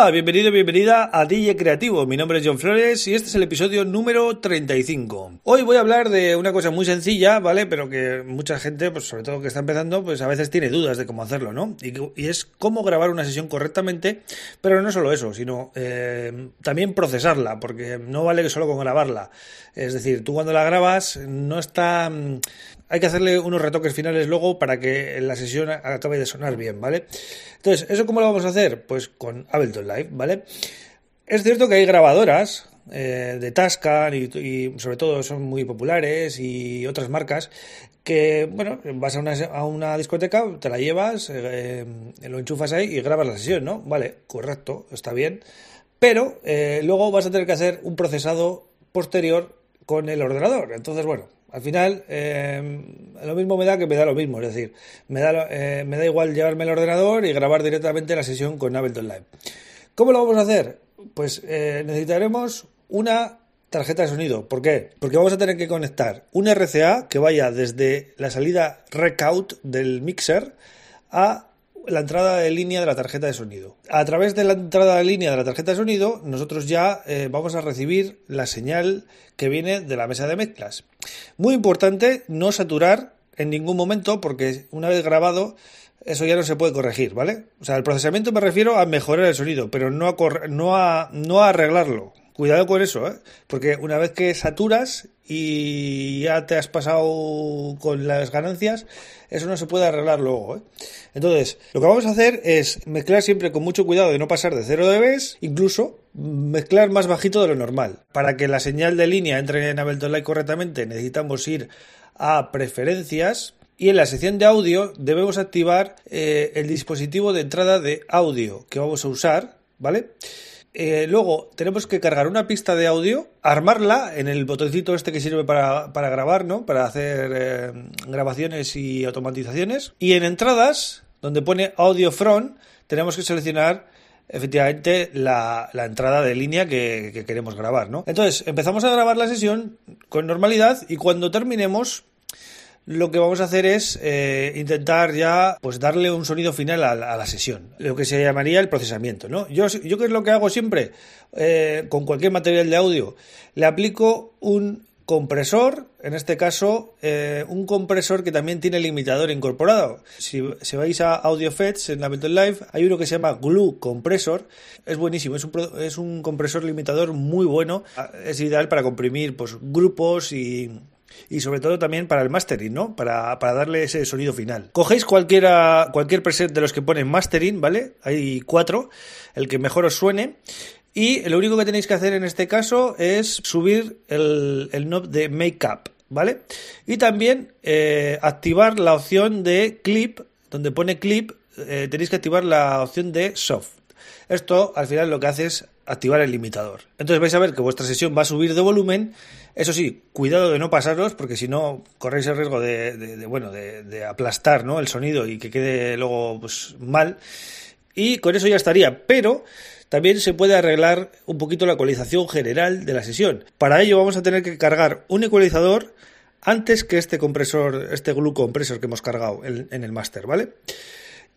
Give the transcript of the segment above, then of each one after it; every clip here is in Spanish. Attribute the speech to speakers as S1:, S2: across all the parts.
S1: Hola, bienvenido, bienvenida a DJ Creativo. Mi nombre es John Flores y este es el episodio número 35. Hoy voy a hablar de una cosa muy sencilla, ¿vale? Pero que mucha gente, pues sobre todo que está empezando, pues a veces tiene dudas de cómo hacerlo, ¿no? Y, es cómo grabar una sesión correctamente, pero no solo eso, sino eh, también procesarla, porque no vale que solo con grabarla. Es decir, tú cuando la grabas no está hay que hacerle unos retoques finales luego para que la sesión acabe de sonar bien, ¿vale? Entonces, ¿eso cómo lo vamos a hacer? Pues con Ableton Live, ¿vale? Es cierto que hay grabadoras eh, de Tascam y, sobre todo son muy populares y otras marcas que, bueno, vas a una, a una discoteca, te la llevas, eh, lo enchufas ahí y grabas la sesión, ¿no? Vale, correcto, está bien. Pero eh, luego vas a tener que hacer un procesado posterior con el ordenador. Entonces, bueno, al final, lo mismo me da que me da lo mismo, es decir, me da, me da igual llevarme el ordenador y grabar directamente la sesión con Ableton Live. ¿Cómo lo vamos a hacer? Pues eh, necesitaremos una tarjeta de sonido. ¿Por qué? Porque vamos a tener que conectar un RCA que vaya desde la salida rec out del mixer a la entrada de línea de la tarjeta de sonido. A través de la entrada de línea de la tarjeta de sonido, nosotros ya eh, vamos a recibir la señal que viene de la mesa de mezclas. Muy importante no saturar en ningún momento porque una vez grabado eso ya no se puede corregir, ¿vale? O sea, el procesamiento me refiero a mejorar el sonido, pero no a, no a, no a arreglarlo. Cuidado con eso, ¿eh? Porque una vez que saturas y ya te has pasado con las ganancias, eso no se puede arreglar luego. ¿eh? Entonces, lo que vamos a hacer es mezclar siempre con mucho cuidado de no pasar de 0 dB, incluso mezclar más bajito de lo normal. Para que la señal de línea entre en Ableton Live correctamente, necesitamos ir a preferencias, y en la sección de audio debemos activar eh, el dispositivo de entrada de audio que vamos a usar, ¿vale? Eh, luego tenemos que cargar una pista de audio, armarla en el botoncito este que sirve para, grabar, ¿no? Para hacer eh, grabaciones y automatizaciones. Y en entradas, donde pone audio front, tenemos que seleccionar efectivamente la, entrada de línea que, que, queremos grabar, ¿no? Entonces, empezamos a grabar la sesión con normalidad y cuando terminemos lo que vamos a hacer es eh, intentar ya pues darle un sonido final a, la sesión, lo que se llamaría el procesamiento. ¿no? Yo, yo qué es lo que hago siempre eh, con cualquier material de audio, le aplico un compresor, en este caso un compresor que también tiene limitador incorporado. Si, si vais a Audio Effects en Ableton Live, hay uno que se llama Glue Compressor, es buenísimo, es un, es un compresor limitador muy bueno, es ideal para comprimir pues, grupos y y sobre todo también para el mastering, ¿no? Para, darle ese sonido final. Cogéis cualquiera, cualquier preset de los que ponen mastering, ¿vale? Hay cuatro, el que mejor os suene. Y lo único que tenéis que hacer en este caso es subir el, el knob de Makeup, ¿vale? Y también eh, activar la opción de clip, donde pone clip, eh, tenéis que activar la opción de soft. Esto al final lo que hace es activar el limitador. Entonces vais a ver que vuestra sesión va a subir de volumen. Eso sí, cuidado de no pasaros, porque si no corréis el riesgo de, bueno, de, aplastar ¿no? el sonido y que quede luego pues, mal. Y con eso ya estaría. Pero también se puede arreglar un poquito la ecualización general de la sesión. Para ello vamos a tener que cargar un ecualizador antes que este compresor, este glue compresor que hemos cargado en, en el máster, ¿vale?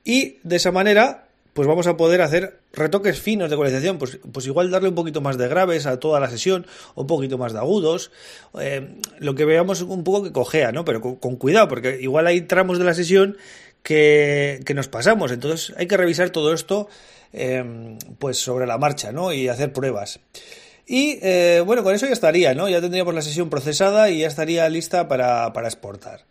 S1: Y de esa manera pues vamos a poder hacer retoques finos de ecualización, pues, pues igual darle un poquito más de graves a toda la sesión, un poquito más de agudos, eh, lo que veamos un poco que cojea, ¿no? Pero con, cuidado, porque igual hay tramos de la sesión que, que, nos pasamos, entonces hay que revisar todo esto eh, pues sobre la marcha, ¿no? Y hacer pruebas. Y eh, bueno, con eso ya estaría, ¿no? Ya tendríamos la sesión procesada y ya estaría lista para, para exportar.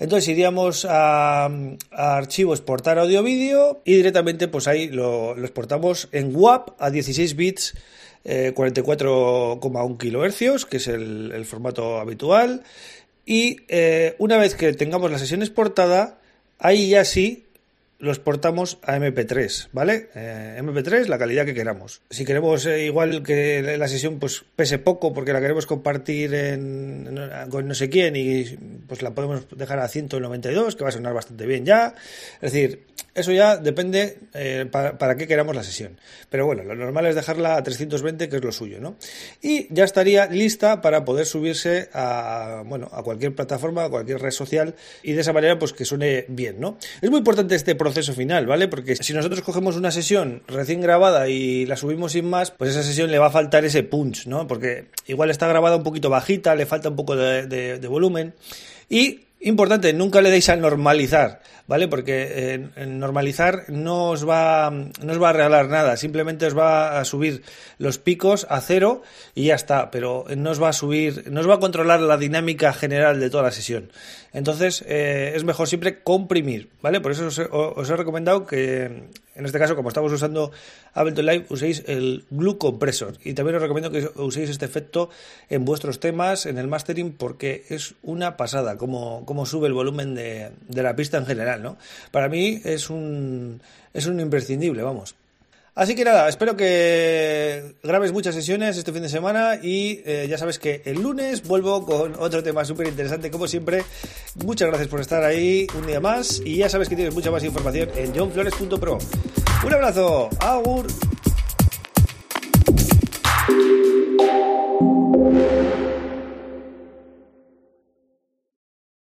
S1: Entonces iríamos a, archivo exportar audio vídeo y directamente pues ahí lo, exportamos en WAP a 16 bits 44,1 eh, kHz, que es el, formato habitual. Y eh, una vez que tengamos la sesión exportada, ahí ya sí lo exportamos a MP3, ¿vale? Eh, MP3, la calidad que queramos. Si queremos eh, igual que la sesión pues pese poco porque la queremos compartir con no sé quién y pues la podemos dejar a 192, que va a sonar bastante bien ya. Es decir, Eso ya depende eh, para, qué queramos la sesión. Pero bueno, lo normal es dejarla a 320, que es lo suyo, ¿no? Y ya estaría lista para poder subirse a, bueno, a cualquier plataforma, a cualquier red social y de esa manera pues que suene bien, ¿no? Es muy importante este proceso final, ¿vale? Porque si nosotros cogemos una sesión recién grabada y la subimos sin más, pues esa sesión le va a faltar ese punch, ¿no? Porque igual está grabada un poquito bajita, le falta un poco de volumen y Importante, nunca le deis a normalizar, ¿vale? Porque en normalizar no os, va, no os va a regalar nada, simplemente os va a subir los picos a cero y ya está, pero no os va a subir, no os va a controlar la dinámica general de toda la sesión. Entonces, eh, es mejor siempre comprimir, ¿vale? Por eso os he, recomendado que, en este caso, como estamos usando Ableton Live, uséis el Glue Compressor. Y también os recomiendo que uséis este efecto en vuestros temas, en el mastering, porque es una pasada, como, como sube el volumen de, de la pista en general, ¿no? Para mí es un, es un imprescindible, vamos. Así que nada, espero que grabes muchas sesiones este fin de semana y eh, ya sabes que el lunes vuelvo con otro tema súper interesante como siempre. Muchas gracias por estar ahí un día más y ya sabes que tienes mucha más información en johnflores.pro. Un abrazo, agur.